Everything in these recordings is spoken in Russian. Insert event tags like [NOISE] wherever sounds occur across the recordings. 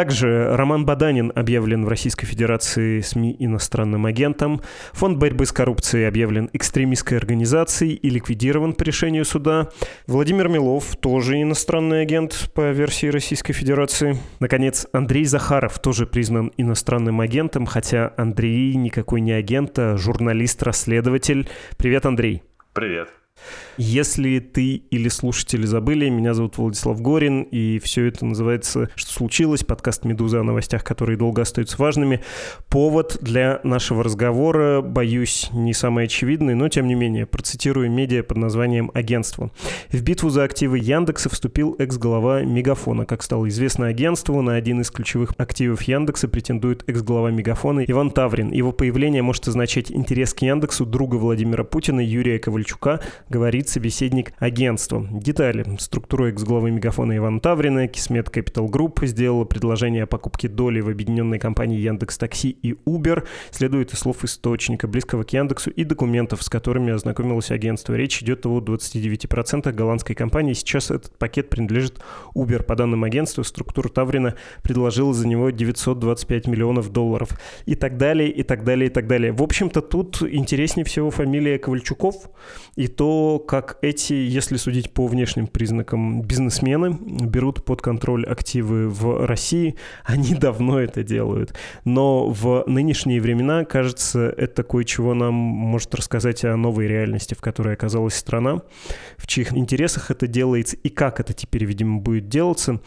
Также Роман Баданин объявлен в Российской Федерации СМИ иностранным агентом. Фонд борьбы с коррупцией объявлен экстремистской организацией и ликвидирован по решению суда. Владимир Милов тоже иностранный агент по версии Российской Федерации. Наконец, Андрей Захаров тоже признан иностранным агентом, хотя Андрей никакой не агент, а журналист-расследователь. Привет, Андрей. Привет. Если ты или слушатели забыли, меня зовут Владислав Горин, и все это называется «Что случилось?» подкаст «Медуза» о новостях, которые долго остаются важными. Повод для нашего разговора, боюсь, не самый очевидный, но тем не менее, процитирую медиа под названием «Агентство». В битву за активы Яндекса вступил экс-глава Мегафона. Как стало известно агентству, на один из ключевых активов Яндекса претендует экс-глава Мегафона Иван Таврин. Его появление может означать интерес к Яндексу друга Владимира Путина Юрия Ковальчука, говорит собеседник агентства. Детали. Структура экс-главы Мегафона Ивана Таврина, Кисмет Capital Group сделала предложение о покупке доли в объединенной компании Яндекс Такси и Uber. Следует из слов источника, близкого к Яндексу, и документов, с которыми ознакомилось агентство. Речь идет о 29% голландской компании. Сейчас этот пакет принадлежит Uber. По данным агентства, структура Таврина предложила за него 925 миллионов долларов. И так далее, и так далее, и так далее. В общем-то, тут интереснее всего фамилия Ковальчуков и то, как эти, если судить по внешним признакам, бизнесмены берут под контроль активы в России, они давно это делают. Но в нынешние времена, кажется, это кое-чего нам может рассказать о новой реальности, в которой оказалась страна, в чьих интересах это делается и как это теперь, видимо, будет делаться.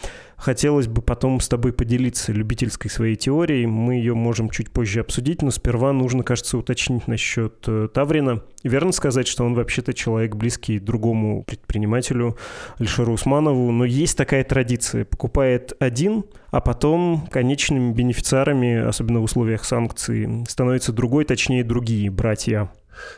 Хотелось бы потом с тобой поделиться любительской своей теорией. Мы ее можем чуть позже обсудить, но сперва нужно, кажется, уточнить насчет э, Таврина. Верно сказать, что он вообще-то человек близкий другому предпринимателю Альшеру Усманову, но есть такая традиция. Покупает один, а потом конечными бенефициарами, особенно в условиях санкций, становятся другой, точнее другие братья.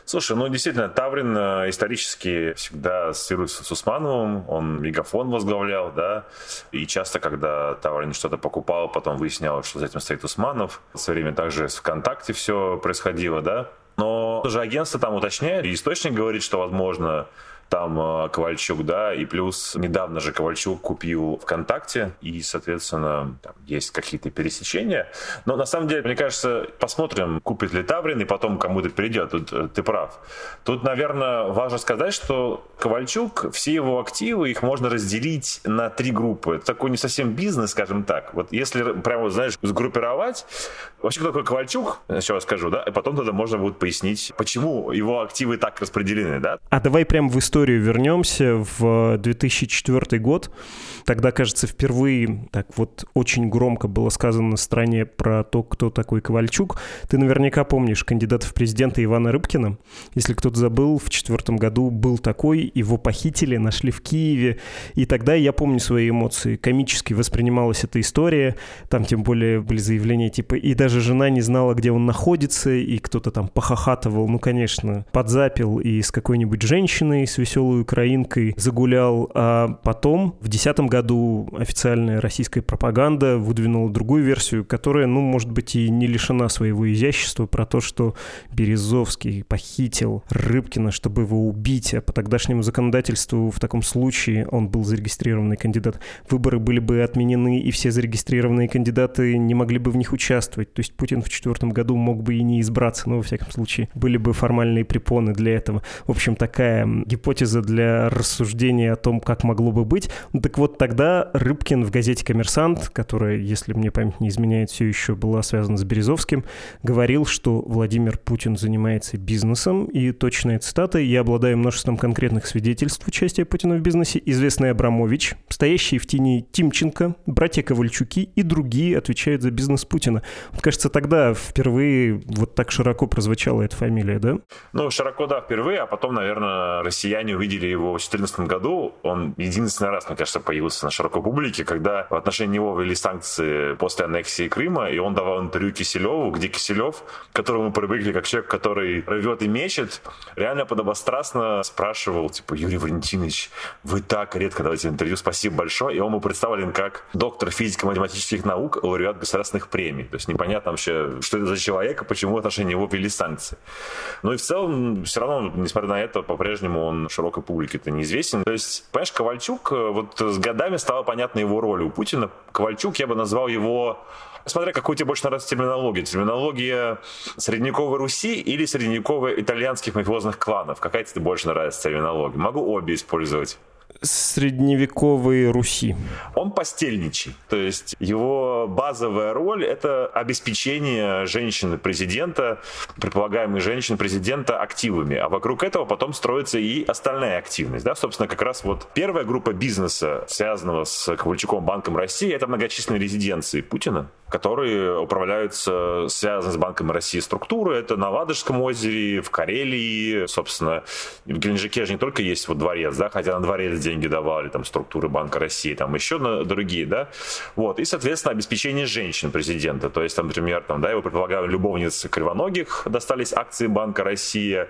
Слушай, ну действительно, Таврин э, исторически всегда ассоциируется с Усмановым, он мегафон возглавлял, да, и часто, когда Таврин что-то покупал, потом выяснялось, что за этим стоит Усманов. В свое время также с ВКонтакте все происходило, да. Но тоже агентство там уточняет, и источник говорит, что, возможно, там э, Ковальчук, да, и плюс недавно же Ковальчук купил ВКонтакте, и, соответственно, там есть какие-то пересечения. Но на самом деле, мне кажется, посмотрим, купит ли Таврин, и потом кому-то придет. Тут э, ты прав. Тут, наверное, важно сказать, что Ковальчук, все его активы, их можно разделить на три группы. Это такой не совсем бизнес, скажем так. Вот если прямо, знаешь, сгруппировать, вообще кто такой Ковальчук, сейчас скажу, да, и потом тогда можно будет пояснить, почему его активы так распределены, да. А давай прямо в историю вернемся в 2004 год. Тогда, кажется, впервые так вот очень громко было сказано на стране про то, кто такой Ковальчук. Ты наверняка помнишь кандидата в президенты Ивана Рыбкина. Если кто-то забыл, в четвертом году был такой, его похитили, нашли в Киеве. И тогда я помню свои эмоции. Комически воспринималась эта история. Там тем более были заявления типа «и даже жена не знала, где он находится», и кто-то там похохатывал, ну, конечно, подзапил и с какой-нибудь женщиной, с веселой украинкой загулял, а потом в 2010 году официальная российская пропаганда выдвинула другую версию, которая, ну, может быть, и не лишена своего изящества про то, что Березовский похитил Рыбкина, чтобы его убить, а по тогдашнему законодательству в таком случае он был зарегистрированный кандидат. Выборы были бы отменены, и все зарегистрированные кандидаты не могли бы в них участвовать. То есть Путин в четвертом году мог бы и не избраться, но, во всяком случае, были бы формальные препоны для этого. В общем, такая гипотеза для рассуждения о том, как могло бы быть. Так вот тогда Рыбкин в газете «Коммерсант», которая, если мне память не изменяет, все еще была связана с Березовским, говорил, что Владимир Путин занимается бизнесом, и точная цитата «Я обладаю множеством конкретных свидетельств участия Путина в бизнесе. Известный Абрамович, стоящий в тени Тимченко, братья Ковальчуки и другие отвечают за бизнес Путина». Вот, кажется, тогда впервые вот так широко прозвучала эта фамилия, да? Ну, широко, да, впервые, а потом, наверное, россияне увидели его в 2014 году, он единственный раз, мне кажется, появился на широкой публике, когда в отношении него ввели санкции после аннексии Крыма, и он давал интервью Киселеву, где Киселев, которого мы привыкли как человек, который рвет и мечет, реально подобострастно спрашивал, типа, Юрий Валентинович, вы так редко давайте интервью, спасибо большое. И он был представлен как доктор физико-математических наук, лауреат государственных премий. То есть непонятно вообще, что это за человек, и почему в отношении него ввели санкции. Ну и в целом, все равно, несмотря на это, по-прежнему он широкой публике-то неизвестен. То есть, понимаешь, Ковальчук, э, вот с годами стала понятна его роль у Путина. Ковальчук, я бы назвал его Смотря какую тебе больше нравится терминология. Терминология средневековой Руси или средневековой итальянских мафиозных кланов. Какая тебе больше нравится терминология? Могу обе использовать средневековой Руси. Он постельничий. То есть его базовая роль — это обеспечение женщины-президента, предполагаемой женщины-президента активами. А вокруг этого потом строится и остальная активность. Да? Собственно, как раз вот первая группа бизнеса, связанного с Ковальчуком Банком России, это многочисленные резиденции Путина, которые управляются, связаны с Банком России структуры. Это на Ладожском озере, в Карелии, собственно, в Геленджике же не только есть вот дворец, да, хотя на дворец деньги давали, там, структуры Банка России, там, еще на другие, да, вот, и, соответственно, обеспечение женщин президента, то есть, там, например, там, да, его предполагаю, любовниц Кривоногих достались акции Банка России,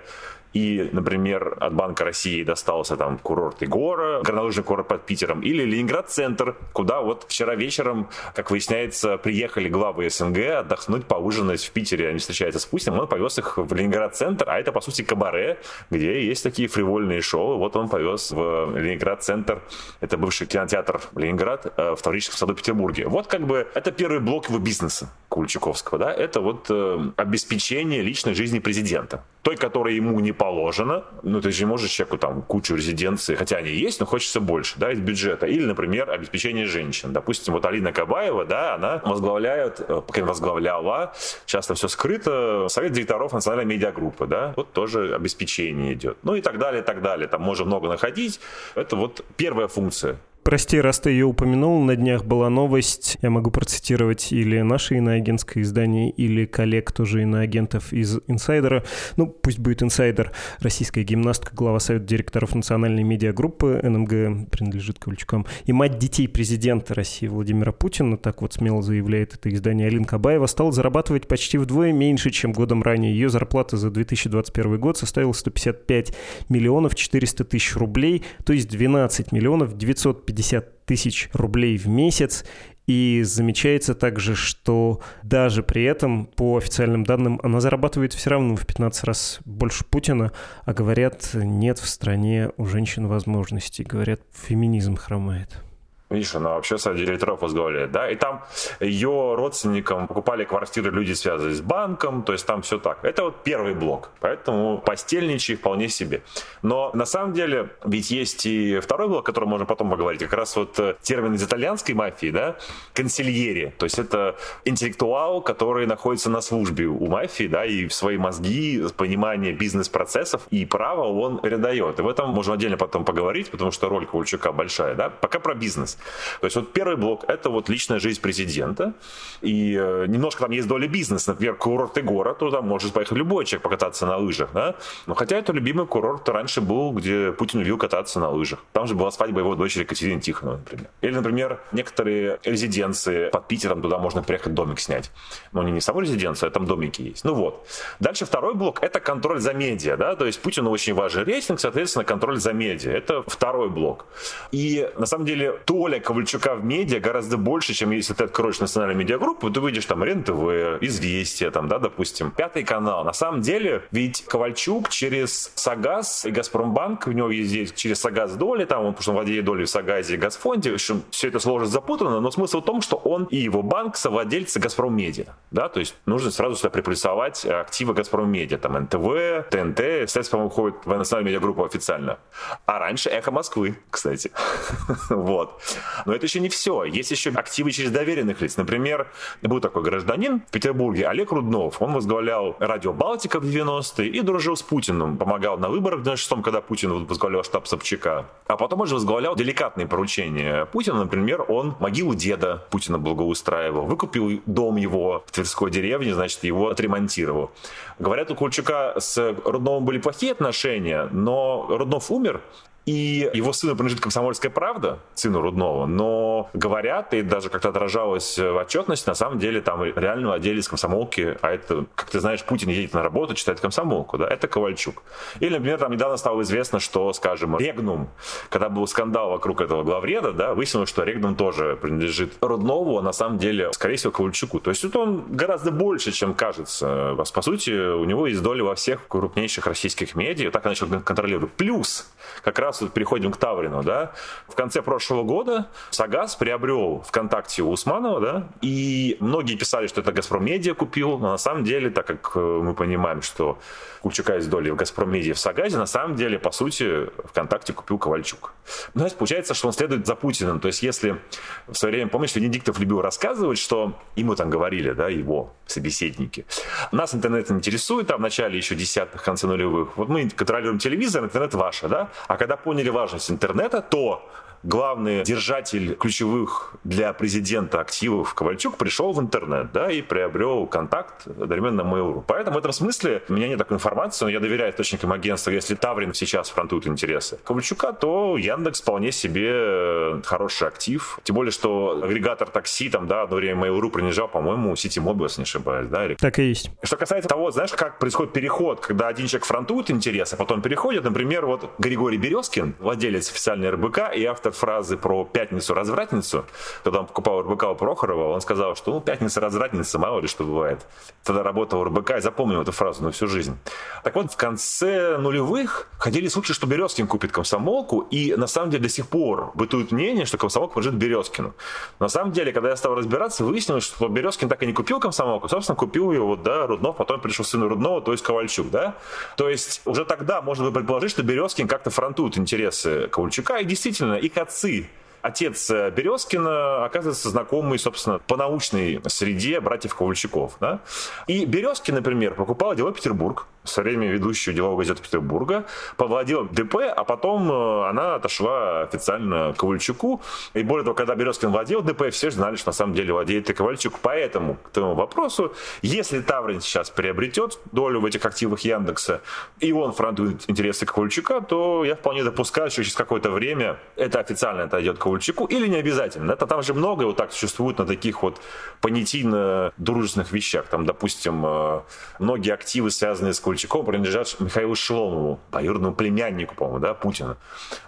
и, например, от Банка России достался там курорт Игора, горнолыжный курорт под Питером, или Ленинград-центр, куда вот вчера вечером, как выясняется, приехали главы СНГ отдохнуть, поужинать в Питере, они встречаются с Путиным, он повез их в Ленинград-центр, а это, по сути, кабаре, где есть такие фривольные шоу, вот он повез в Ленинград-центр, это бывший кинотеатр Ленинград э, в Таврическом саду Петербурге. Вот как бы это первый блок его бизнеса Кульчаковского, да, это вот э, обеспечение личной жизни президента, той, которая ему не положено. Ну, ты же не можешь человеку там кучу резиденций, хотя они есть, но хочется больше, да, из бюджета. Или, например, обеспечение женщин. Допустим, вот Алина Кабаева, да, она возглавляет, э, пока возглавляла, часто все скрыто, совет директоров национальной медиагруппы, да, вот тоже обеспечение идет. Ну и так далее, и так далее. Там можно много находить. Это вот первая функция Прости, раз ты ее упомянул, на днях была новость, я могу процитировать или наше иноагентское издание, или коллег тоже иноагентов из «Инсайдера». Ну, пусть будет «Инсайдер». Российская гимнастка, глава Совета директоров национальной медиагруппы НМГ, принадлежит Ковальчукам, и мать детей президента России Владимира Путина, так вот смело заявляет это издание Алин Кабаева, стала зарабатывать почти вдвое меньше, чем годом ранее. Ее зарплата за 2021 год составила 155 миллионов 400 тысяч рублей, то есть 12 миллионов 950 50 тысяч рублей в месяц. И замечается также, что даже при этом, по официальным данным, она зарабатывает все равно в 15 раз больше Путина, а говорят, нет в стране у женщин возможностей. Говорят, феминизм хромает. Видишь, она вообще совет директоров возглавляет, да, и там ее родственникам покупали квартиры люди, связанные с банком, то есть там все так. Это вот первый блок, поэтому постельничий вполне себе. Но на самом деле ведь есть и второй блок, о котором можно потом поговорить, как раз вот э, термин из итальянской мафии, да, консильери, то есть это интеллектуал, который находится на службе у мафии, да, и в свои мозги, понимание бизнес-процессов и права он передает. И в этом можно отдельно потом поговорить, потому что роль Ковальчука большая, да. Пока про бизнес. То есть вот первый блок — это вот личная жизнь президента, и э, немножко там есть доля бизнеса, например, курорт и город, туда может поехать любой человек покататься на лыжах, да, но хотя это любимый курорт раньше был, где Путин любил кататься на лыжах. Там же была свадьба его дочери Екатерины Тихоновой, например. Или, например, некоторые резиденции под Питером, туда можно приехать домик снять. Но не, не саму резиденцию, а там домики есть. Ну вот. Дальше второй блок — это контроль за медиа, да, то есть Путину очень важен рейтинг, соответственно, контроль за медиа. Это второй блок. И на самом деле то доля Ковальчука в медиа гораздо больше, чем если ты откроешь национальную медиагруппу, ты выйдешь там РЕН-ТВ, Известия, там, да, допустим, Пятый канал. На самом деле, ведь Ковальчук через Сагаз и Газпромбанк, у него есть через Сагаз доли, там, он, потому что он владеет долей в Сагазе и Газфонде, в общем, все это сложно запутано, но смысл в том, что он и его банк совладельцы Газпром Медиа, да, то есть нужно сразу сюда приплюсовать активы Газпром Медиа, там, НТВ, ТНТ, кстати, по-моему, входит в национальную медиагруппу официально. А раньше Эхо Москвы, кстати. [LAUGHS] вот. Но это еще не все. Есть еще активы через доверенных лиц. Например, был такой гражданин в Петербурге, Олег Руднов. Он возглавлял радио «Балтика» в 90-е и дружил с Путиным. Помогал на выборах в 96-м, когда Путин возглавлял штаб Собчака. А потом он же возглавлял деликатные поручения Путина. Например, он могилу деда Путина благоустраивал, выкупил дом его в Тверской деревне, значит, его отремонтировал. Говорят, у Кульчука с Рудновым были плохие отношения, но Руднов умер, и его сыну принадлежит «Комсомольская правда», сыну Руднова, но говорят, и даже как-то отражалось в отчетности, на самом деле там реально владелец комсомолки, а это, как ты знаешь, Путин едет на работу, читает комсомолку, да, это Ковальчук. Или, например, там недавно стало известно, что, скажем, Регнум, когда был скандал вокруг этого главреда, да, выяснилось, что Регнум тоже принадлежит Руднову, а на самом деле, скорее всего, Ковальчуку. То есть тут он гораздо больше, чем кажется. По сути, у него есть доля во всех крупнейших российских медиа, так он начал контролировать. Плюс, как раз вот переходим к Таврину, да, в конце прошлого года Сагаз приобрел ВКонтакте у Усманова, да, и многие писали, что это Газпром Медиа купил, но на самом деле, так как э, мы понимаем, что Купчака есть доли в Газпром Медиа в Сагазе, на самом деле, по сути, ВКонтакте купил Ковальчук. Ну, то есть получается, что он следует за Путиным. То есть если в свое время, помнишь, Венедиктов любил рассказывать, что ему там говорили, да, его собеседники, нас интернет интересует, там в начале еще десятых, конце нулевых, вот мы контролируем телевизор, интернет ваш, да, а когда поняли важность интернета, то главный держатель ключевых для президента активов Ковальчук пришел в интернет, да, и приобрел контакт одновременно Mail.ru. Поэтому в этом смысле у меня нет такой информации, но я доверяю источникам агентства. Если Таврин сейчас фронтует интересы Ковальчука, то Яндекс вполне себе хороший актив. Тем более, что агрегатор такси там, да, одно время Mail.ru принадлежал, по-моему, Сити Mobile, если не ошибаюсь, да? Или... Так и есть. Что касается того, знаешь, как происходит переход, когда один человек фронтует интересы, а потом переходит, например, вот Григорий Березкин, владелец официальной РБК и автор фразы про пятницу-развратницу, когда он покупал РБК у Прохорова, он сказал, что ну, пятница-развратница, мало ли что бывает. Тогда работал РБК и запомнил эту фразу на всю жизнь. Так вот, в конце нулевых ходили слухи, что Березкин купит комсомолку, и на самом деле до сих пор бытует мнение, что комсомолка принадлежит Березкину. На самом деле, когда я стал разбираться, выяснилось, что Березкин так и не купил комсомолку, собственно, купил вот, да, Руднов, потом пришел сын Руднова, то есть Ковальчук, да. То есть уже тогда можно было предположить, что Березкин как-то фронтует интересы Ковальчука, и действительно, их отцы отец э, Березкина оказывается знакомый, собственно, по научной среде братьев Ковальчуков. Да? И Березкин, например, покупал дело Петербург, со время ведущую деловую газету Петербурга, повладела ДП, а потом э, она отошла официально Ковальчуку. И более того, когда Березкин владел ДП, все знали, что на самом деле владеет и Ковальчук. Поэтому к этому вопросу, если Таврин сейчас приобретет долю в этих активах Яндекса, и он фронтует интересы Ковальчука, то я вполне допускаю, что через какое-то время это официально отойдет Ковальчуку, или не обязательно. Это там же много вот так существует на таких вот понятийно-дружественных вещах. Там, допустим, э, многие активы, связанные с Ковальчуком, Ковальчуком принадлежат Михаилу Шломову, двоюродному племяннику, по-моему, да, Путина.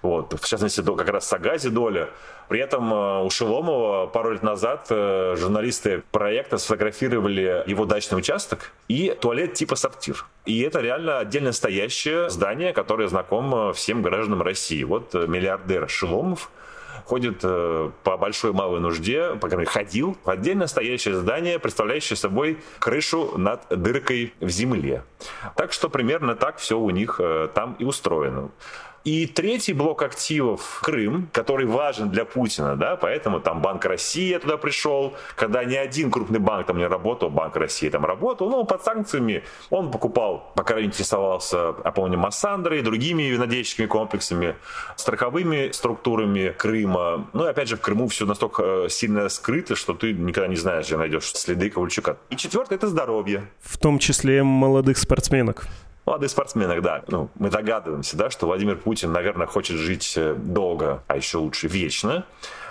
Вот, в частности, как раз Сагази доля. При этом э, у Шеломова пару лет назад э, журналисты проекта сфотографировали его дачный участок и туалет типа сортир. И это реально отдельно стоящее здание, которое знакомо всем гражданам России. Вот э, миллиардер Шеломов ходит э, по большой малой нужде, по крайней мере, ходил в отдельно стоящее здание, представляющее собой крышу над дыркой в земле. Так что примерно так все у них э, там и устроено. И третий блок активов Крым, который важен для Путина, да, поэтому там Банк России туда пришел, когда ни один крупный банк там не работал, Банк России там работал, ну, под санкциями он покупал, пока интересовался, я помню, Массандрой, другими винодельческими комплексами, страховыми структурами Крыма. Ну, и опять же, в Крыму все настолько э, сильно скрыто, что ты никогда не знаешь, где найдешь следы Ковальчука. И четвертое – это здоровье. В том числе молодых спортсменок молодых спортсменах, да. Ну, мы догадываемся, да, что Владимир Путин, наверное, хочет жить э, долго, а еще лучше вечно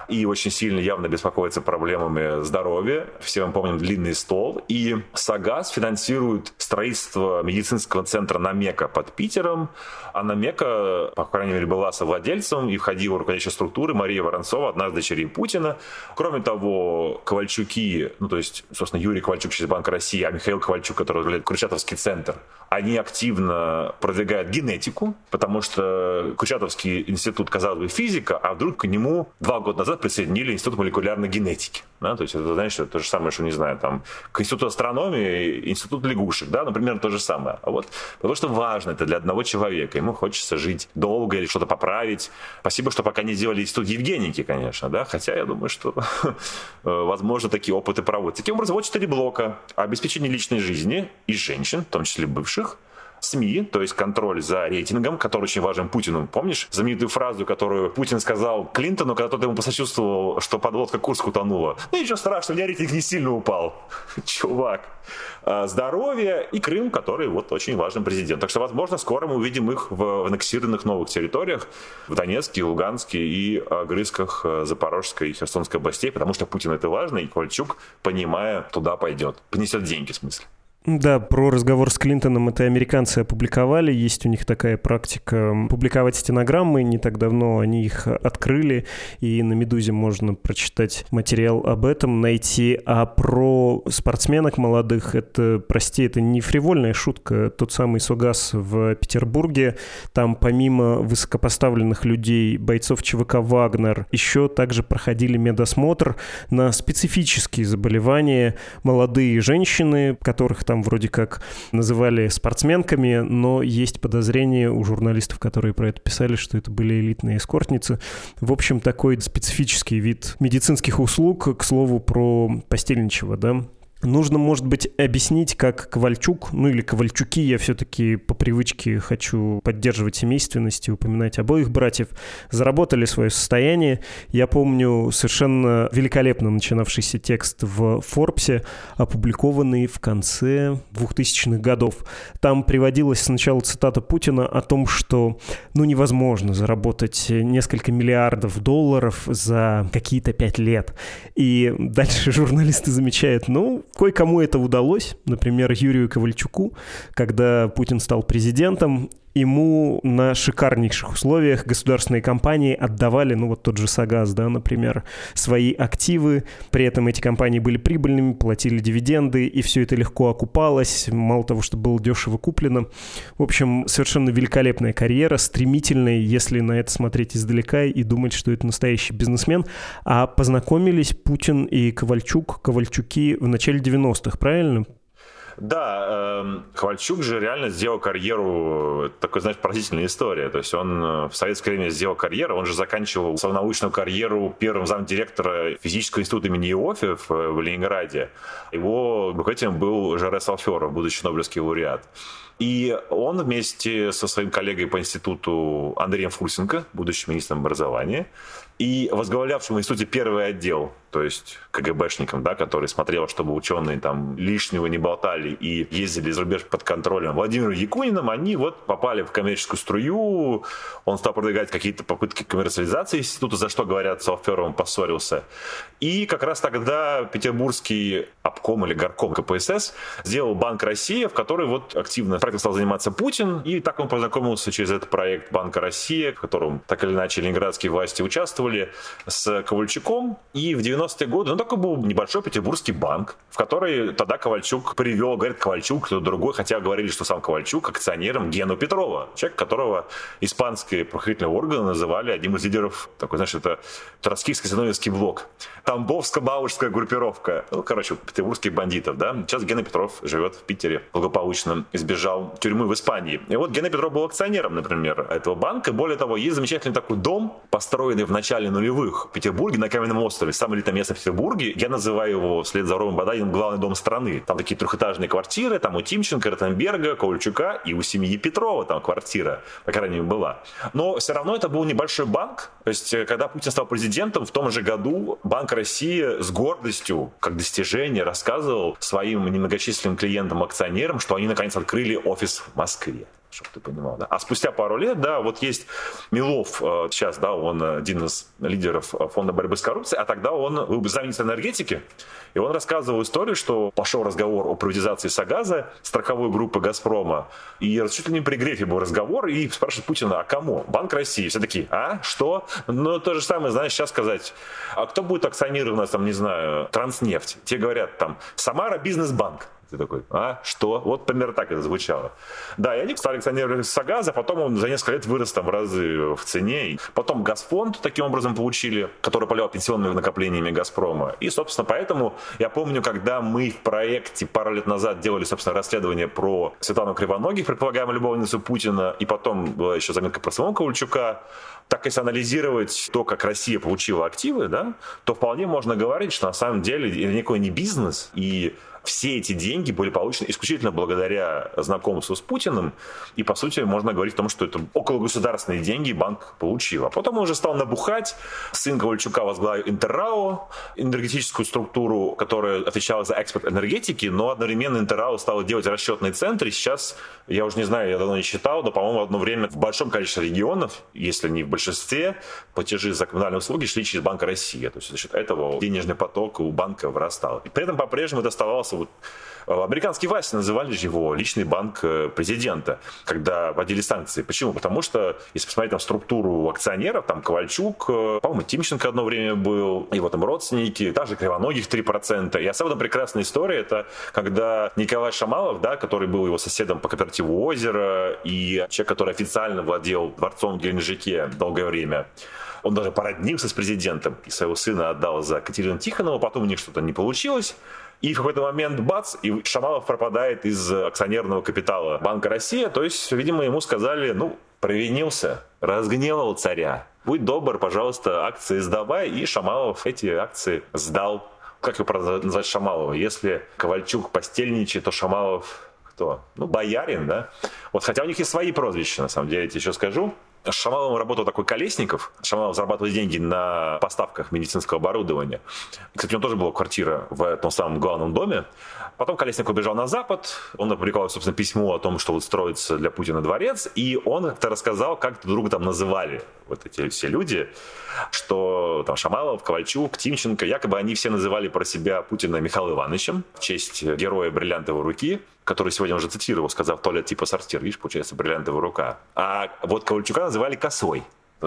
и очень сильно явно беспокоится проблемами здоровья. Все мы помним длинный стол. И Сагаз финансирует строительство медицинского центра Намека под Питером. А Намека, по крайней мере, была совладельцем и входила в руководящие структуры Мария Воронцова, одна из дочерей Путина. Кроме того, Ковальчуки, ну то есть, собственно, Юрий Ковальчук через Банк России, а Михаил Ковальчук, который возглавляет Курчатовский центр, они активно продвигают генетику, потому что Курчатовский институт, казалось бы, физика, а вдруг к нему два года назад присоединили Институт молекулярной генетики. Да, то есть это, знаешь, то же самое, что, не знаю, там, к Институту астрономии, Институт лягушек, да, например, то же самое. А вот потому что важно это для одного человека, ему хочется жить долго или что-то поправить. Спасибо, что пока не сделали Институт Евгеники, конечно, да, хотя я думаю, что, [LAUGHS] возможно, такие опыты проводятся. Таким образом, вот четыре блока. Обеспечение личной жизни и женщин, в том числе бывших, СМИ, то есть контроль за рейтингом, который очень важен Путину. Помнишь знаменитую фразу, которую Путин сказал Клинтону, когда тот ему посочувствовал, что подлодка Курск утонула? Ну ничего страшного, у меня рейтинг не сильно упал. [LAUGHS] Чувак. А, здоровье и Крым, который вот очень важный президент. Так что, возможно, скоро мы увидим их в аннексированных новых территориях, в Донецке, Луганске и Грызках Запорожской и Херсонской областей, потому что Путин это важно, и Ковальчук, понимая, туда пойдет. Понесет деньги, в смысле. Да, про разговор с Клинтоном это американцы опубликовали. Есть у них такая практика публиковать стенограммы. Не так давно они их открыли, и на «Медузе» можно прочитать материал об этом, найти. А про спортсменок молодых, это, прости, это не фривольная шутка. Тот самый Сугас в Петербурге, там помимо высокопоставленных людей, бойцов ЧВК «Вагнер», еще также проходили медосмотр на специфические заболевания. Молодые женщины, которых там вроде как называли спортсменками, но есть подозрение у журналистов, которые про это писали, что это были элитные эскортницы. В общем, такой специфический вид медицинских услуг, к слову, про постельничего, да, Нужно, может быть, объяснить, как Ковальчук, ну или Ковальчуки, я все-таки по привычке хочу поддерживать семейственность и упоминать обоих братьев, заработали свое состояние. Я помню совершенно великолепно начинавшийся текст в Форбсе, опубликованный в конце 2000-х годов. Там приводилась сначала цитата Путина о том, что ну невозможно заработать несколько миллиардов долларов за какие-то пять лет. И дальше журналисты замечают, ну, Кое-кому это удалось, например, Юрию Ковальчуку, когда Путин стал президентом, ему на шикарнейших условиях государственные компании отдавали, ну вот тот же Сагаз, да, например, свои активы, при этом эти компании были прибыльными, платили дивиденды, и все это легко окупалось, мало того, что было дешево куплено. В общем, совершенно великолепная карьера, стремительная, если на это смотреть издалека и думать, что это настоящий бизнесмен. А познакомились Путин и Ковальчук, Ковальчуки в начале 90-х, правильно? Да, э, Ковальчук же реально сделал карьеру, такой, знаешь, поразительная история. То есть он э, в советское время сделал карьеру, он же заканчивал свою научную карьеру первым замдиректора физического института имени Иоффе в, в Ленинграде. Его руководителем был Жаре Салферов, будущий Нобелевский лауреат. И он вместе со своим коллегой по институту Андреем Фурсенко, будущим министром образования, и возглавлявшим в институте первый отдел то есть КГБшникам, да, который смотрел, чтобы ученые там лишнего не болтали и ездили за рубеж под контролем. Владимиром Якуниным, они вот попали в коммерческую струю, он стал продвигать какие-то попытки коммерциализации института, за что, говорят, с Алферовым поссорился. И как раз тогда петербургский обком или горком КПСС сделал Банк России, в который вот активно проектом стал заниматься Путин, и так он познакомился через этот проект Банка России, в котором так или иначе ленинградские власти участвовали, с Ковальчуком, и в 90-е годы, ну, такой был небольшой петербургский банк, в который тогда Ковальчук привел, говорит, Ковальчук, кто-то другой, хотя говорили, что сам Ковальчук акционером Гену Петрова, человек, которого испанские правоохранительные органы называли одним из лидеров, такой, знаешь, это троцкийско-зиновьевский блок. Тамбовско-бауэрская группировка. Ну, короче, петербургских бандитов, да. Сейчас Гена Петров живет в Питере, благополучно избежал тюрьмы в Испании. И вот Гена Петров был акционером, например, этого банка. Более того, есть замечательный такой дом, построенный в начале нулевых в Петербурге на Каменном острове, самый элитное место в Петербурге. Я называю его вслед за Ромом Баданиным главный дом страны. Там такие трехэтажные квартиры, там у Тимченко, Ротенберга, Ковальчука и у семьи Петрова там квартира, по крайней мере, была. Но все равно это был небольшой банк. То есть, э, когда Путин стал президентом, в том же году Банк России с гордостью, как достижение, рассказывал своим немногочисленным клиентам-акционерам, что они наконец открыли офис в Москве чтобы ты понимал. Да? А спустя пару лет, да, вот есть Милов э, сейчас, да, он один из лидеров э, фонда борьбы с коррупцией, а тогда он был замминистра энергетики, и он рассказывал историю, что пошел разговор о приватизации Сагаза, страховой группы «Газпрома», и чуть ли не при Грефе был разговор, и спрашивает Путина, а кому? Банк России. Все такие, а? Что? Ну, то же самое, знаешь, сейчас сказать, а кто будет акционировать у нас, там, не знаю, Транснефть? Те говорят, там, Самара Бизнес-банк. Ты такой, а, что? Вот примерно так это звучало. Да, и они стали акционерами Сагаза, потом он за несколько лет вырос там в разы в цене. Потом Газфонд таким образом получили, который поливал пенсионными накоплениями Газпрома. И, собственно, поэтому я помню, когда мы в проекте пару лет назад делали, собственно, расследование про Светлану Кривоногих, предполагаемую любовницу Путина, и потом была еще заметка про самого Ковальчука, так если анализировать то, как Россия получила активы, да, то вполне можно говорить, что на самом деле это никакой не бизнес, и все эти деньги были получены исключительно благодаря знакомству с Путиным. И, по сути, можно говорить о том, что это около государственные деньги банк получил. А потом он уже стал набухать. Сын Ковальчука возглавил Интеррао, энергетическую структуру, которая отвечала за экспорт энергетики, но одновременно Интеррао стало делать расчетные центры. Сейчас, я уже не знаю, я давно не считал, но, по-моему, одно время в большом количестве регионов, если не в большинстве, платежи за коммунальные услуги шли через Банк России. То есть за счет этого денежный поток у банка вырастал. И при этом по-прежнему это оставался вот э, Американские власти называли его личный банк э, президента, когда вводили санкции. Почему? Потому что, если посмотреть на структуру акционеров, там Ковальчук, э, по-моему, Тимченко одно время был, его там родственники, также Кривоногих 3%. И особенно прекрасная история, это когда Николай Шамалов, да, который был его соседом по кооперативу «Озеро», и человек, который официально владел дворцом в Геленджике долгое время, он даже породнился с президентом и своего сына отдал за Катерину Тихонову, потом у них что-то не получилось. И в какой-то момент бац, и Шамалов пропадает из акционерного капитала Банка России. То есть, видимо, ему сказали, ну, провинился, разгневал царя. Будь добр, пожалуйста, акции сдавай. И Шамалов эти акции сдал. Как его назвать Шамалова? Если Ковальчук постельничает, то Шамалов кто? Ну, боярин, да? Вот хотя у них есть свои прозвища, на самом деле, я тебе еще скажу. С работал такой Колесников. Шамалов зарабатывал деньги на поставках медицинского оборудования. Кстати, у него тоже была квартира в том самом главном доме. Потом Колесников убежал на Запад. Он опубликовал, собственно, письмо о том, что вот строится для Путина дворец. И он как-то рассказал, как друг там называли вот эти все люди, что там Шамалов, Ковальчук, Тимченко, якобы они все называли про себя Путина Михаилом Ивановичем в честь героя бриллиантовой руки который сегодня уже цитировал, сказав туалет типа сортир, видишь, получается бриллиантовая рука. А вот Ковальчука называли косой.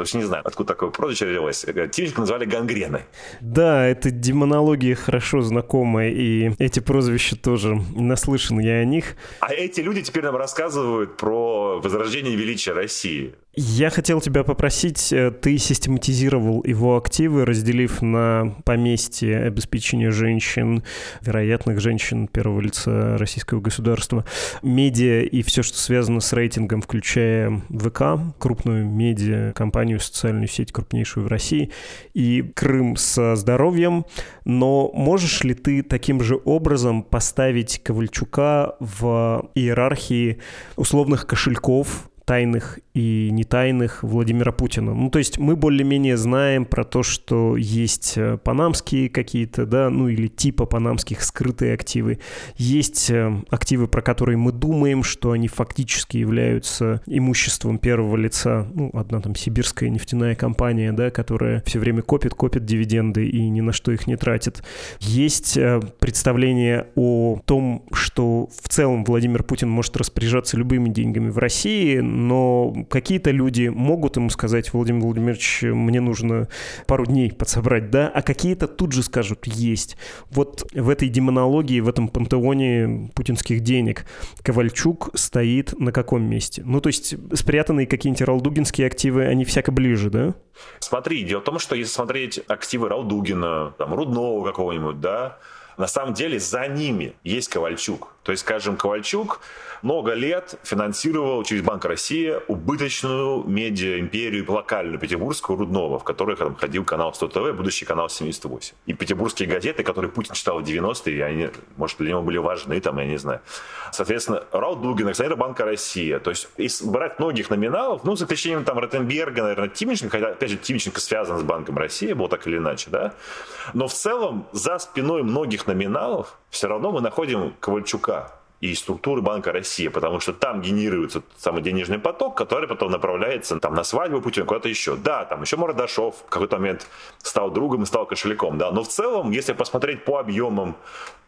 Что не знаю, откуда такое прозвище родилось. Тимченко назвали гангреной. Да, это демонология хорошо знакомая, и эти прозвища тоже наслышан я о них. А эти люди теперь нам рассказывают про возрождение величия России. Я хотел тебя попросить, э, ты систематизировал его активы, разделив на поместье обеспечения женщин, вероятных женщин первого лица российского государства, медиа и все, что связано с рейтингом, включая ВК, крупную медиа, компанию, социальную сеть, крупнейшую в России, и Крым со здоровьем. Но можешь ли ты таким же образом поставить Ковальчука в иерархии условных кошельков, тайных и не тайных Владимира Путина. Ну, то есть мы более-менее знаем про то, что есть э, панамские какие-то, да, ну или типа панамских скрытые активы. Есть э, активы, про которые мы думаем, что они фактически являются имуществом первого лица. Ну, одна там сибирская нефтяная компания, да, которая все время копит, копит дивиденды и ни на что их не тратит. Есть э, представление о том, что в целом Владимир Путин может распоряжаться любыми деньгами в России, но какие-то люди могут ему сказать, Владимир Владимирович, мне нужно пару дней подсобрать, да, а какие-то тут же скажут, есть. Вот в этой демонологии, в этом пантеоне путинских денег Ковальчук стоит на каком месте? Ну, то есть спрятанные какие-нибудь ралдугинские активы, они всяко ближе, да? Смотри, дело в том, что если смотреть активы Ралдугина, там, Рудного какого-нибудь, да, на самом деле за ними есть Ковальчук. То есть, скажем, Ковальчук много лет финансировал через Банк России убыточную медиа-империю локальную петербургскую Рудного, в которой там ходил канал 100 ТВ, будущий канал 78. И петербургские газеты, которые Путин читал в 90-е, они, может, для него были важны, там, я не знаю. Соответственно, Раул Дугин, акционер Банка России. То есть, если брать многих номиналов, ну, за исключением там Ротенберга, наверное, Тимченко, хотя, опять же, Тимченко связан с Банком России, был так или иначе, да. Но в целом, за спиной многих номиналов все равно мы находим Ковальчука. И структуры Банка России, потому что там генерируется самый денежный поток, который потом направляется там, на свадьбу Путина, куда-то еще. Да, там еще Мордашов в какой-то момент стал другом и стал кошельком, да, но в целом, если посмотреть по объемам,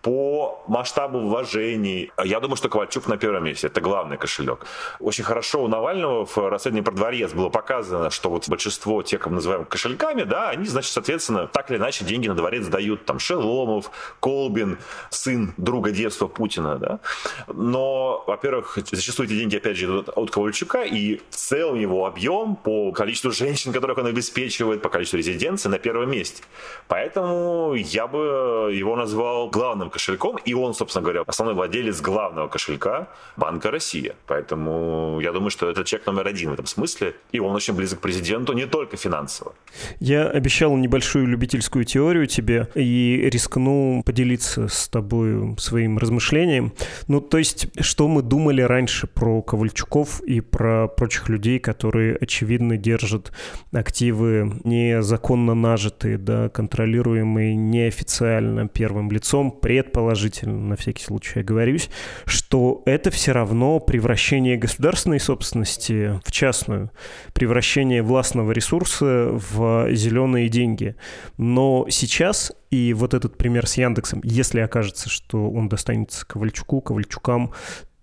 по масштабу вложений. Я думаю, что Ковальчук на первом месте. Это главный кошелек. Очень хорошо у Навального в расследовании про дворец было показано, что вот большинство тех, кого мы называем кошельками, да, они, значит, соответственно, так или иначе деньги на дворец дают. Там Шеломов, Колбин, сын друга детства Путина, да. Но, во-первых, зачастую эти деньги, опять же, идут от Ковальчука, и в целом его объем по количеству женщин, которых он обеспечивает, по количеству резиденций на первом месте. Поэтому я бы его назвал главным кошельком, и он, собственно говоря, основной владелец главного кошелька Банка Россия. Поэтому я думаю, что это человек номер один в этом смысле, и он очень близок к президенту не только финансово. Я обещал небольшую любительскую теорию тебе и рискну поделиться с тобой своим размышлением. Ну, то есть, что мы думали раньше про Ковальчуков и про прочих людей, которые, очевидно, держат активы незаконно нажитые, да, контролируемые неофициально первым лицом, предположительно, на всякий случай оговорюсь, что это все равно превращение государственной собственности в частную, превращение властного ресурса в зеленые деньги. Но сейчас и вот этот пример с Яндексом, если окажется, что он достанется Ковальчуку, Ковальчукам,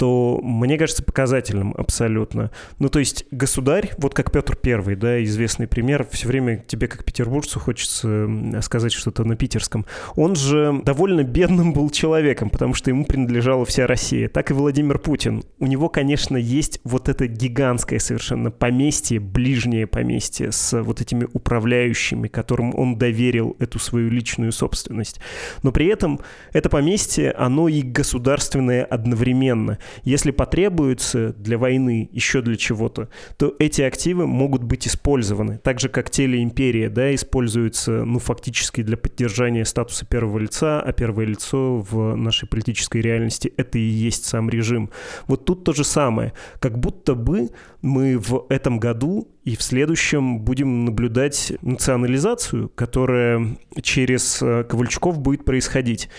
то мне кажется показательным абсолютно. Ну, то есть государь, вот как Петр Первый, да, известный пример, все время тебе, как петербуржцу, хочется сказать что-то на питерском. Он же довольно бедным был человеком, потому что ему принадлежала вся Россия. Так и Владимир Путин. У него, конечно, есть вот это гигантское совершенно поместье, ближнее поместье с вот этими управляющими, которым он доверил эту свою личную собственность. Но при этом это поместье, оно и государственное одновременно. Если потребуется для войны еще для чего-то, то эти активы могут быть использованы. Так же, как телеимперия, да, используется, ну, фактически для поддержания статуса первого лица, а первое лицо в нашей политической реальности — это и есть сам режим. Вот тут то же самое. Как будто бы мы в этом году и в следующем будем наблюдать национализацию, которая через э, Ковальчуков будет происходить.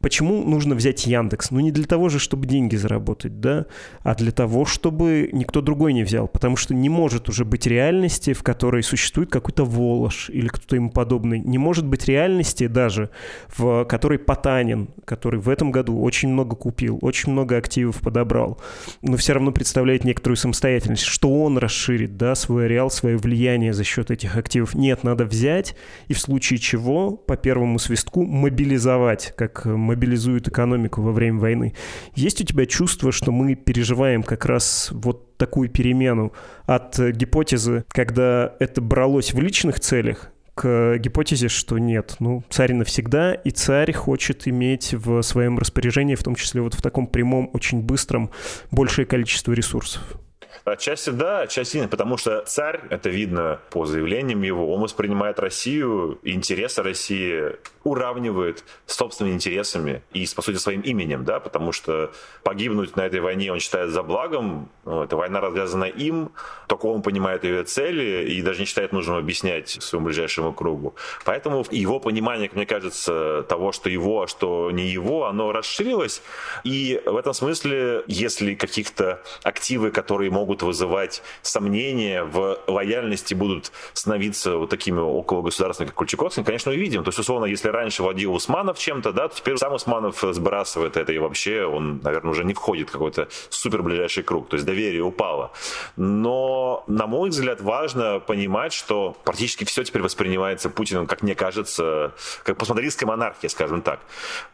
Почему нужно взять Яндекс? Ну не для того же, чтобы деньги заработать, да, а для того, чтобы никто другой не взял. Потому что не может уже быть реальности, в которой существует какой-то Волош или кто-то ему подобный. Не может быть реальности даже, в которой Потанин, который в этом году очень много купил, очень много активов подобрал, но все равно представляет некоторую самостоятельность, что он расширит, да, свой ареал, свое влияние за счет этих активов. Нет, надо взять и в случае чего по первому свистку мобилизовать, как мобилизуют экономику во время войны. Есть у тебя чувство, что мы переживаем как раз вот такую перемену от гипотезы, когда это бралось в личных целях, к гипотезе, что нет, ну, царь навсегда, и царь хочет иметь в своем распоряжении, в том числе вот в таком прямом, очень быстром, большее количество ресурсов. Отчасти да, отчасти нет, потому что царь, это видно по заявлениям его, он воспринимает Россию, интересы России уравнивает с собственными интересами и, по сути, своим именем, да, потому что погибнуть на этой войне он считает за благом, эта война развязана им, только он понимает ее цели и даже не считает нужным объяснять своему ближайшему кругу. Поэтому его понимание, мне кажется, того, что его, а что не его, оно расширилось, и в этом смысле, если каких-то активы, которые могут вызывать сомнения в лояльности, будут становиться вот такими около государственными, как Кульчаковский, конечно, увидим. То есть, условно, если раньше владел Усманов чем-то, да, то теперь сам Усманов сбрасывает это, и вообще он, наверное, уже не входит в какой-то супер ближайший круг, то есть доверие упало. Но, на мой взгляд, важно понимать, что практически все теперь воспринимается Путиным, как мне кажется, как постмодернистская монархия, скажем так.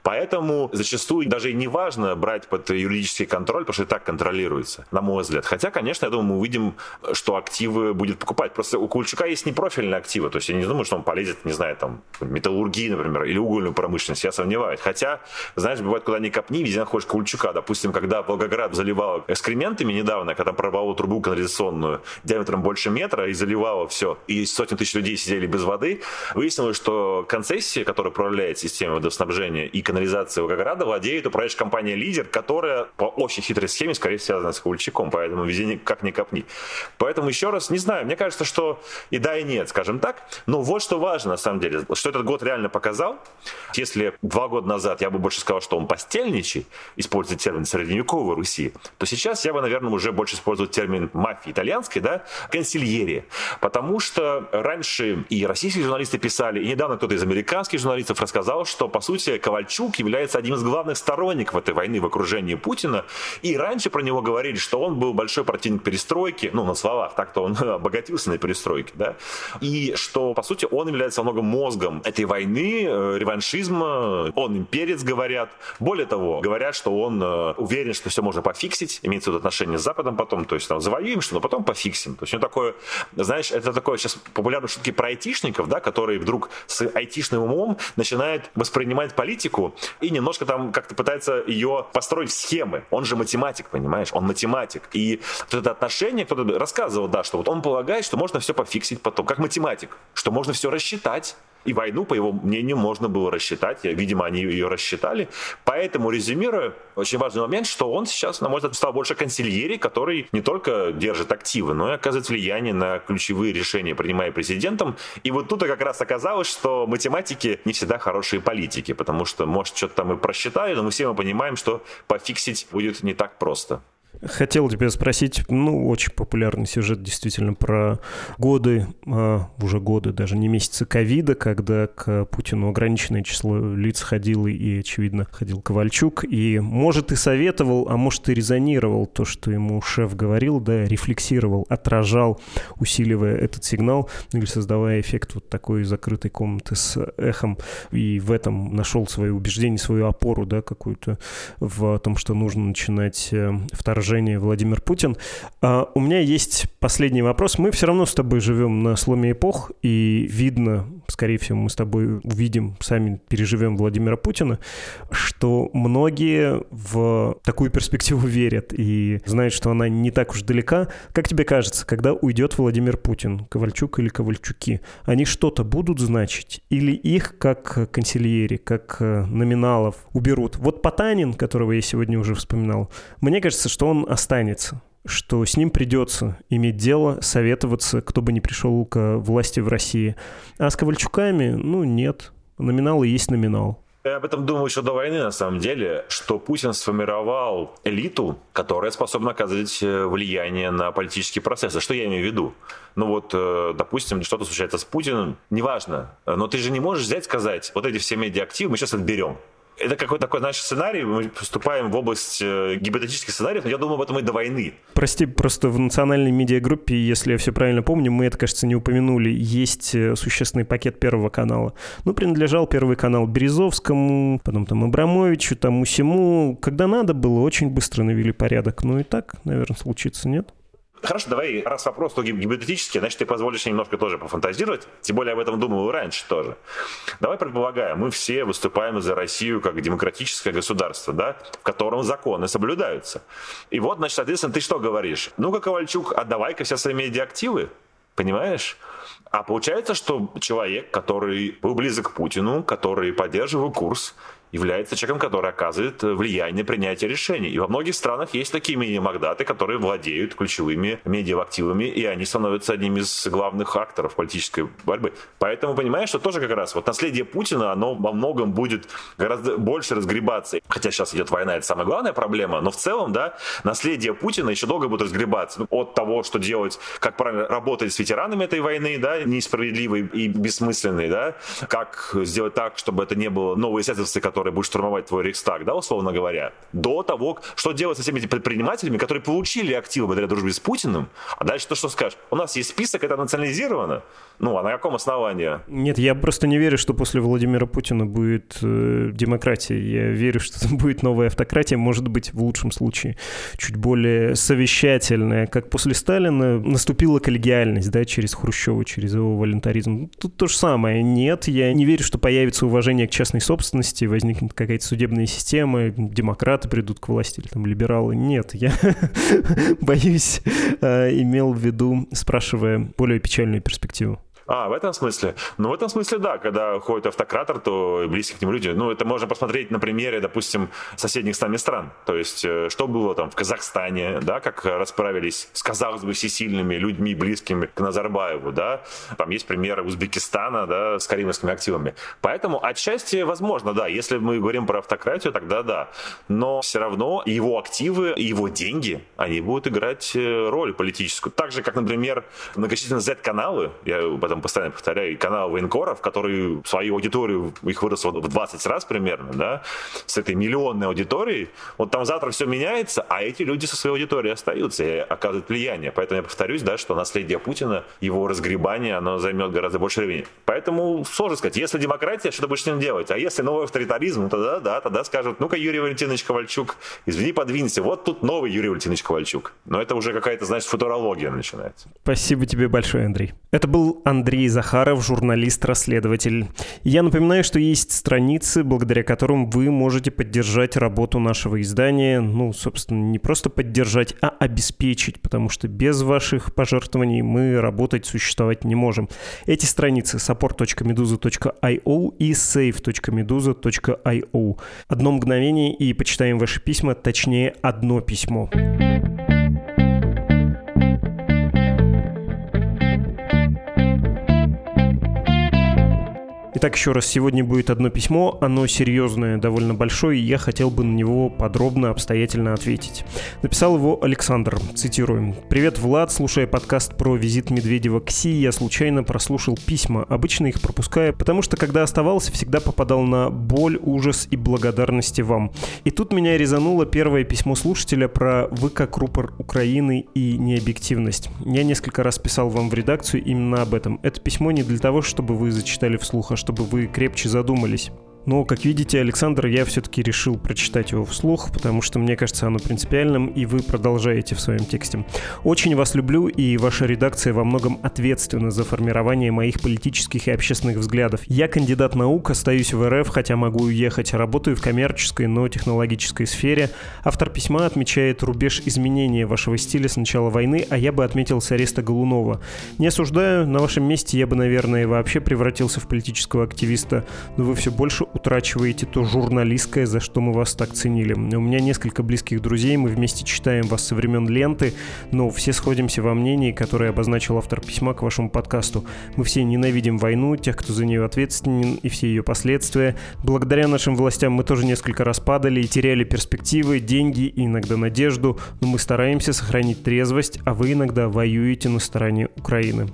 Поэтому зачастую даже и не важно брать под юридический контроль, потому что и так контролируется, на мой взгляд. Хотя, конечно, я думаю, мы увидим, что активы будет покупать. Просто у Кульчука есть непрофильные активы, то есть я не думаю, что он полезет, не знаю, там, металлургии, например, или угольную промышленность, я сомневаюсь. Хотя, знаешь, бывает, куда ни копни, везде находишь Кульчука. Допустим, когда Волгоград заливал экскрементами недавно, когда прорвало трубу канализационную диаметром больше метра и заливало все, и сотни тысяч людей сидели без воды, выяснилось, что концессия, которая управляет системой водоснабжения и канализации Волгограда, владеет управляющая компания «Лидер», которая по очень хитрой схеме, скорее связана с Кульчаком. Поэтому везде как ни копни. Поэтому еще раз, не знаю, мне кажется, что и да, и нет, скажем так. Но вот что важно, на самом деле, что этот год реально показал. Если два года назад я бы больше сказал, что он постельничий, используя термин средневековой Руси, то сейчас я бы, наверное, уже больше использовал термин мафии итальянской, да, консильери. Потому что раньше и российские журналисты писали, и недавно кто-то из американских журналистов рассказал, что, по сути, Ковальчук является одним из главных сторонников этой войны в окружении Путина. И раньше про него говорили, что он был большой противник перестройки, ну, на словах, так-то он [LAUGHS] обогатился на перестройке, да, и что, по сути, он является многом мозгом этой войны, э, реваншизма, он имперец, говорят. Более того, говорят, что он э, уверен, что все можно пофиксить, имеется в виду отношения с Западом потом, то есть там завоюем что, но потом пофиксим. То есть он такое, знаешь, это такое сейчас популярные шутки про айтишников, да, которые вдруг с айтишным умом начинают воспринимать политику и немножко там как-то пытается ее построить в схемы. Он же математик, понимаешь? Он математик. И это отношение, кто-то рассказывал, да, что вот он полагает, что можно все пофиксить потом, как математик, что можно все рассчитать. И войну, по его мнению, можно было рассчитать. Видимо, они ее рассчитали. Поэтому, резюмируя, очень важный момент, что он сейчас, на мой взгляд, стал больше консильери, который не только держит активы, но и оказывает влияние на ключевые решения, принимая президентом. И вот тут как раз оказалось, что математики не всегда хорошие политики, потому что, может, что-то там и просчитали, но мы все мы понимаем, что пофиксить будет не так просто. Хотел тебя спросить, ну, очень популярный сюжет действительно про годы, а, уже годы, даже не месяцы ковида, когда к Путину ограниченное число лиц ходило, и, очевидно, ходил Ковальчук, и, может, и советовал, а может, и резонировал то, что ему шеф говорил, да, рефлексировал, отражал, усиливая этот сигнал, ну, или создавая эффект вот такой закрытой комнаты с эхом, и в этом нашел свои убеждения, свою опору, да, какую-то в том, что нужно начинать э, вторжение вторжения Владимир Путин. А у меня есть последний вопрос. Мы все равно с тобой живем на сломе эпох, и видно, скорее всего, мы с тобой увидим, сами переживем Владимира Путина, что многие в такую перспективу [LAUGHS] верят и знают, что она не так уж далека. Как тебе кажется, когда уйдет Владимир Путин, Ковальчук или Ковальчуки, они что-то будут значить? Или их, как консильери, как номиналов, уберут? Вот Потанин, которого я сегодня уже вспоминал, мне кажется, что он останется что с ним придется иметь дело, советоваться, кто бы ни пришел к власти в России. А с Ковальчуками, ну, нет. Номинал и есть номинал. Я об этом думал еще до войны, на самом деле, что Путин сформировал элиту, которая способна оказывать э, влияние на политические процессы. Что я имею в виду? Ну вот, э, допустим, что-то случается с Путиным, неважно, но ты же не можешь взять сказать, вот эти все медиа-активы мы сейчас отберем это какой-то такой наш сценарий, мы поступаем в область э, гипотетических сценариев, но я думаю об этом и до войны. Прости, просто в национальной медиагруппе, если я все правильно помню, мы это, кажется, не упомянули, есть э, существенный пакет Первого канала. Ну, принадлежал Первый канал Березовскому, потом там Абрамовичу, там Усему. Когда надо было, очень быстро навели порядок. Ну и так, наверное, случится, нет? Хорошо, давай, раз вопрос то гипотетический, значит, ты позволишь немножко тоже пофантазировать. Тем более об этом думал раньше тоже. Давай предполагаем, мы все выступаем за Россию как демократическое государство, да, в котором законы соблюдаются. И вот, значит, соответственно, ты что говоришь? Ну-ка, Ковальчук, отдавай-ка все свои медиактивы, понимаешь? А получается, что человек, который был близок к Путину, который поддерживал курс, является человеком, который оказывает влияние на принятие решений. И во многих странах есть такие мини-магдаты, которые владеют ключевыми медиа-активами, и они становятся одним из главных акторов политической борьбы. Поэтому понимаешь, что тоже как раз вот наследие Путина, оно во многом будет гораздо больше разгребаться. Хотя сейчас идет война, это самая главная проблема, но в целом, да, наследие Путина еще долго будет разгребаться. Ну, от того, что делать, как правильно работать с ветеранами этой войны, да, несправедливой и бессмысленной, да, как сделать так, чтобы это не было новые исследователи, которые который будет штурмовать твой Рейхстаг, да, условно говоря, до того, что делать со всеми этими предпринимателями, которые получили активы благодаря дружбе с Путиным, а дальше то, что скажешь. У нас есть список, это национализировано. Ну, а на каком основании? Нет, я просто не верю, что после Владимира Путина будет э, демократия. Я верю, что это будет новая автократия, может быть, в лучшем случае, чуть более совещательная. Как после Сталина наступила коллегиальность, да, через Хрущева, через его волонтаризм. Тут то же самое. Нет, я не верю, что появится уважение к частной собственности, возникнет возникнет какая-то судебная система, демократы придут к власти или там либералы. Нет, я [LAUGHS] боюсь, э, имел в виду, спрашивая более печальную перспективу. А, в этом смысле? Ну, в этом смысле, да. Когда ходит автократор, то близкие к нему люди, ну, это можно посмотреть на примере, допустим, соседних с нами стран. То есть, э, что было там в Казахстане, да, как расправились с, казалось бы, всесильными людьми, близкими к Назарбаеву, да. Там есть примеры Узбекистана, да, с каримовскими активами. Поэтому отчасти возможно, да. Если мы говорим про автократию, тогда да. Но все равно его активы, его деньги, они будут играть э, роль политическую. Так же, как, например, многочисленные Z-каналы, я об этом постоянно повторяю, каналы военкоров, которые свою аудиторию, их выросло в 20 раз примерно, да, с этой миллионной аудиторией, вот там завтра все меняется, а эти люди со своей аудиторией остаются и оказывают влияние. Поэтому я повторюсь, да, что наследие Путина, его разгребание, оно займет гораздо больше времени. Поэтому сложно сказать, если демократия, что ты будешь с ним делать? А если новый авторитаризм, тогда да, тогда скажут, ну-ка, Юрий Валентинович Ковальчук, извини, подвинься, вот тут новый Юрий Валентинович Ковальчук. Но это уже какая-то, знаешь, футурология начинается. Спасибо тебе большое, Андрей. Это был Андрей Захаров, журналист-расследователь. Я напоминаю, что есть страницы, благодаря которым вы можете поддержать работу нашего издания. Ну, собственно, не просто поддержать, а обеспечить, потому что без ваших пожертвований мы работать, существовать не можем. Эти страницы support.meduza.io и save.meduza.io. Одно мгновение и почитаем ваши письма, точнее, одно письмо. Итак, еще раз, сегодня будет одно письмо, оно серьезное, довольно большое, и я хотел бы на него подробно, обстоятельно ответить. Написал его Александр, цитируем. «Привет, Влад, слушая подкаст про визит Медведева к Си, я случайно прослушал письма, обычно их пропуская, потому что когда оставался, всегда попадал на боль, ужас и благодарности вам. И тут меня резануло первое письмо слушателя про «Вы как рупор Украины и необъективность». Я несколько раз писал вам в редакцию именно об этом. Это письмо не для того, чтобы вы зачитали вслух, а чтобы чтобы вы крепче задумались. Но, как видите, Александр, я все-таки решил прочитать его вслух, потому что мне кажется оно принципиальным, и вы продолжаете в своем тексте. Очень вас люблю, и ваша редакция во многом ответственна за формирование моих политических и общественных взглядов. Я кандидат наук, остаюсь в РФ, хотя могу уехать, работаю в коммерческой, но технологической сфере. Автор письма отмечает рубеж изменения вашего стиля с начала войны, а я бы отметил с ареста Голунова. Не осуждаю, на вашем месте я бы, наверное, вообще превратился в политического активиста, но вы все больше утрачиваете то журналистское, за что мы вас так ценили. У меня несколько близких друзей, мы вместе читаем вас со времен ленты, но все сходимся во мнении, которое обозначил автор письма к вашему подкасту. Мы все ненавидим войну, тех, кто за нее ответственен и все ее последствия. Благодаря нашим властям мы тоже несколько раз падали и теряли перспективы, деньги и иногда надежду, но мы стараемся сохранить трезвость, а вы иногда воюете на стороне Украины.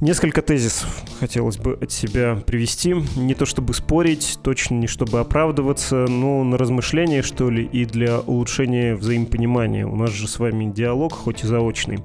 Несколько тезисов хотелось бы от себя привести. Не то чтобы спорить, точно не чтобы оправдываться, но на размышление, что ли, и для улучшения взаимопонимания. У нас же с вами диалог, хоть и заочный.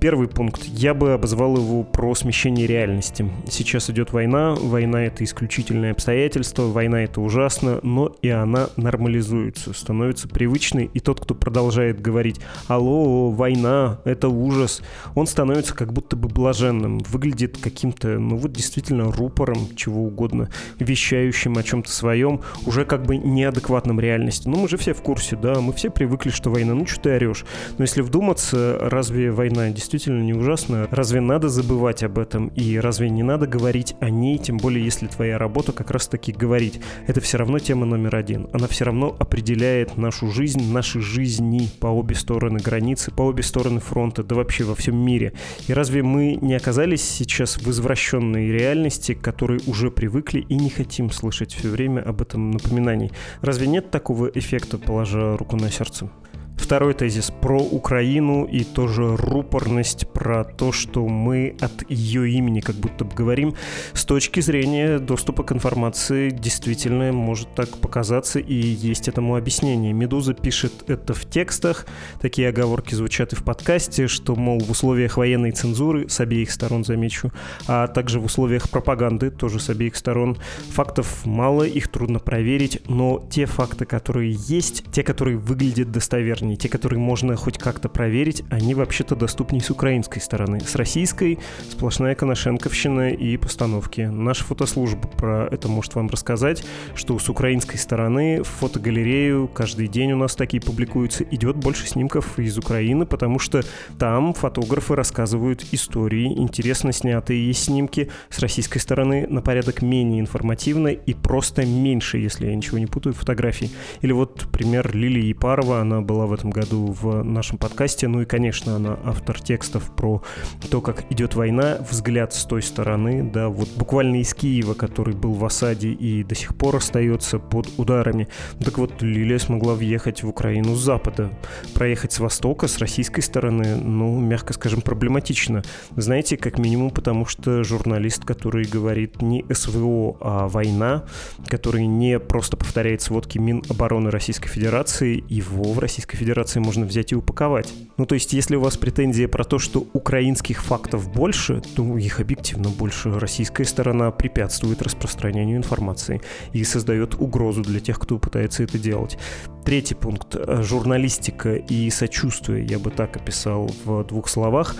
Первый пункт. Я бы обозвал его про смещение реальности. Сейчас идет война. Война — это исключительное обстоятельство. Война — это ужасно, но и она нормализуется, становится привычной. И тот, кто продолжает говорить «Алло, война, это ужас», он становится как будто бы блаженным. Выглядит каким-то, ну вот действительно рупором, чего угодно, вещающим о чем-то своем, уже как бы неадекватным реальности. Ну мы же все в курсе, да, мы все привыкли, что война, ну что ты орешь? Но если вдуматься, разве война действительно не ужасна? Разве надо забывать об этом? И разве не надо говорить о ней, тем более если твоя работа как раз таки говорить? Это все равно тема номер один. Она все равно определяет нашу жизнь, наши жизни по обе стороны границы, по обе стороны фронта, да вообще во всем мире. И разве мы не оказались сейчас в извращенной реальности, к которой уже привыкли и не хотим слышать все время об этом напоминании. Разве нет такого эффекта, положа руку на сердце? Второй тезис про Украину и тоже рупорность про то, что мы от ее имени как будто бы говорим. С точки зрения доступа к информации действительно может так показаться и есть этому объяснение. Медуза пишет это в текстах, такие оговорки звучат и в подкасте, что, мол, в условиях военной цензуры, с обеих сторон замечу, а также в условиях пропаганды, тоже с обеих сторон, фактов мало, их трудно проверить, но те факты, которые есть, те, которые выглядят достоверно, достовернее, те, которые можно хоть как-то проверить, они вообще-то доступнее с украинской стороны. С российской сплошная коношенковщина и постановки. Наша фотослужба про это может вам рассказать, что с украинской стороны в фотогалерею каждый день у нас такие публикуются, идет больше снимков из Украины, потому что там фотографы рассказывают истории, интересно снятые есть снимки. С российской стороны на порядок менее информативно и просто меньше, если я ничего не путаю, фотографий. Или вот пример Лилии Епарова, она была в этом году в нашем подкасте, ну и, конечно, она автор текстов про то, как идет война, взгляд с той стороны, да, вот буквально из Киева, который был в осаде и до сих пор остается под ударами. Ну, так вот, Лилия смогла въехать в Украину с запада. Проехать с востока, с российской стороны, ну, мягко скажем, проблематично. Знаете, как минимум потому, что журналист, который говорит не СВО, а война, который не просто повторяет сводки Минобороны Российской Федерации, его в Российской Федерации можно взять и упаковать. Ну, то есть, если у вас претензия про то, что украинских фактов больше, то их объективно больше. Российская сторона препятствует распространению информации и создает угрозу для тех, кто пытается это делать. Третий пункт. Журналистика и сочувствие, я бы так описал в двух словах.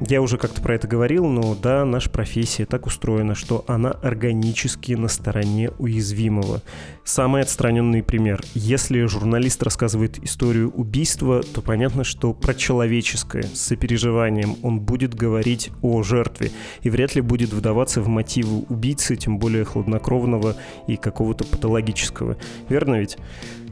Я уже как-то про это говорил, но да, наша профессия так устроена, что она органически на стороне уязвимого. Самый отстраненный пример. Если журналист рассказывает историю убийства, то понятно, что про человеческое, с сопереживанием он будет говорить о жертве и вряд ли будет вдаваться в мотивы убийцы, тем более хладнокровного и какого-то патологического. Верно ведь?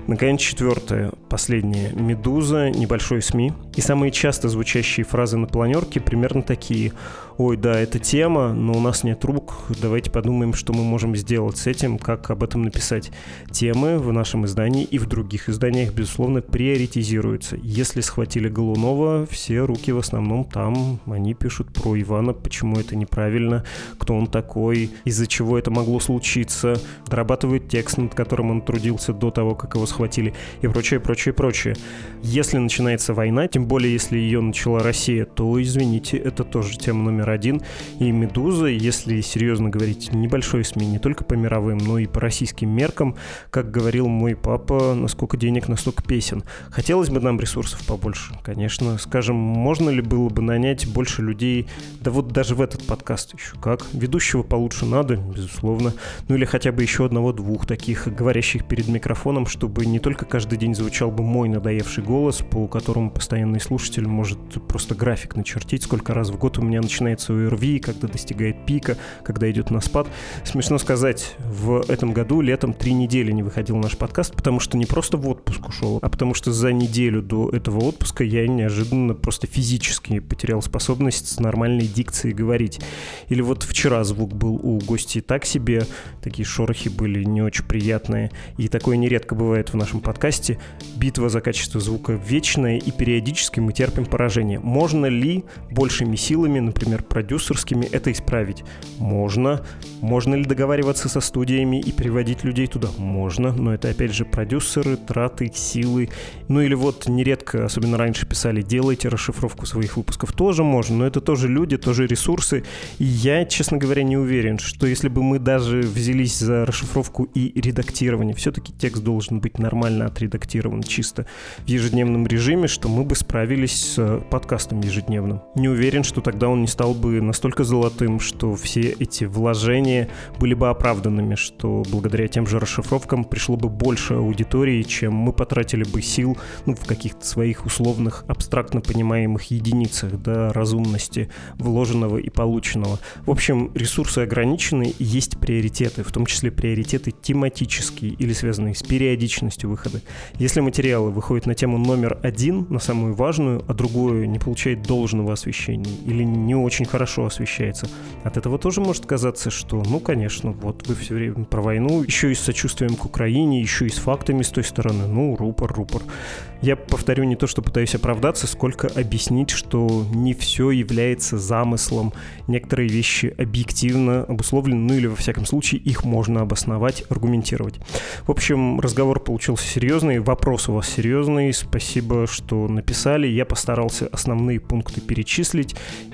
Наконец, четвертое, последнее. «Медуза», небольшой СМИ. И самые часто звучащие фразы на планерке примерно такие – ой, да, это тема, но у нас нет рук, давайте подумаем, что мы можем сделать с этим, как об этом написать. Темы в нашем издании и в других изданиях, безусловно, приоритизируются. Если схватили Голунова, все руки в основном там, они пишут про Ивана, почему это неправильно, кто он такой, из-за чего это могло случиться, дорабатывают текст, над которым он трудился до того, как его схватили, и прочее, прочее, прочее. Если начинается война, тем более если ее начала Россия, то, извините, это тоже тема номер один. И «Медуза», если серьезно говорить, небольшой СМИ, не только по мировым, но и по российским меркам, как говорил мой папа, насколько денег, настолько песен. Хотелось бы нам ресурсов побольше, конечно. Скажем, можно ли было бы нанять больше людей, да вот даже в этот подкаст еще как. Ведущего получше надо, безусловно. Ну или хотя бы еще одного-двух таких, говорящих перед микрофоном, чтобы не только каждый день звучал бы мой надоевший голос, по которому постоянный слушатель может просто график начертить, сколько раз в год у меня начинает начинается ОРВИ, когда достигает пика, когда идет на спад. Смешно сказать, в этом году летом три недели не выходил наш подкаст, потому что не просто в отпуск ушел, а потому что за неделю до этого отпуска я неожиданно просто физически потерял способность с нормальной дикцией говорить. Или вот вчера звук был у гостей так себе, такие шорохи были не очень приятные, и такое нередко бывает в нашем подкасте. Битва за качество звука вечная, и периодически мы терпим поражение. Можно ли большими силами, например, продюсерскими это исправить? Можно. Можно ли договариваться со студиями и приводить людей туда? Можно, но это опять же продюсеры, траты, силы. Ну или вот нередко, особенно раньше писали, делайте расшифровку своих выпусков. Тоже можно, но это тоже люди, тоже ресурсы. И я, честно говоря, не уверен, что если бы мы даже взялись за расшифровку и редактирование, все-таки текст должен быть нормально отредактирован, чисто в ежедневном режиме, что мы бы справились с подкастом ежедневным. Не уверен, что тогда он не стал бы настолько золотым, что все эти вложения были бы оправданными, что благодаря тем же расшифровкам пришло бы больше аудитории, чем мы потратили бы сил ну, в каких-то своих условных, абстрактно понимаемых единицах да, разумности вложенного и полученного. В общем, ресурсы ограничены, и есть приоритеты, в том числе приоритеты тематические или связанные с периодичностью выхода. Если материалы выходят на тему номер один, на самую важную, а другое не получает должного освещения или не очень хорошо освещается. От этого тоже может казаться, что, ну, конечно, вот вы все время про войну, еще и с сочувствием к Украине, еще и с фактами с той стороны. Ну, рупор, рупор. Я повторю не то, что пытаюсь оправдаться, сколько объяснить, что не все является замыслом. Некоторые вещи объективно обусловлены, ну или во всяком случае их можно обосновать, аргументировать. В общем, разговор получился серьезный, вопрос у вас серьезный. Спасибо, что написали. Я постарался основные пункты перечислить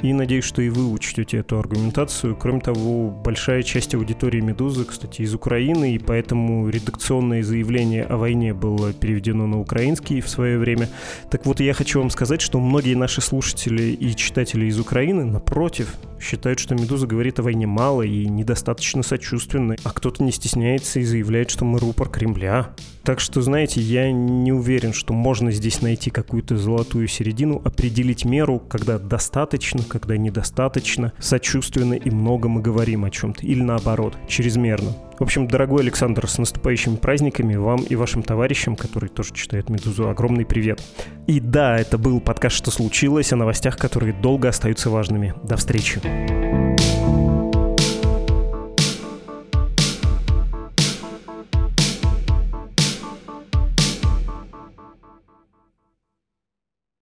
и надеюсь, что и вы учтете эту аргументацию. Кроме того, большая часть аудитории «Медузы», кстати, из Украины, и поэтому редакционное заявление о войне было переведено на украинский в свое время. Так вот, я хочу вам сказать, что многие наши слушатели и читатели из Украины, напротив, считают, что «Медуза» говорит о войне мало и недостаточно сочувственно, а кто-то не стесняется и заявляет, что мы рупор Кремля. Так что, знаете, я не уверен, что можно здесь найти какую-то золотую середину, определить меру, когда достаточно, когда недостаточно, сочувственно и много мы говорим о чем-то, или наоборот, чрезмерно. В общем, дорогой Александр, с наступающими праздниками вам и вашим товарищам, которые тоже читают «Медузу», огромный привет. И да, это был подкаст «Что случилось?» о новостях, которые долго остаются важными. До встречи.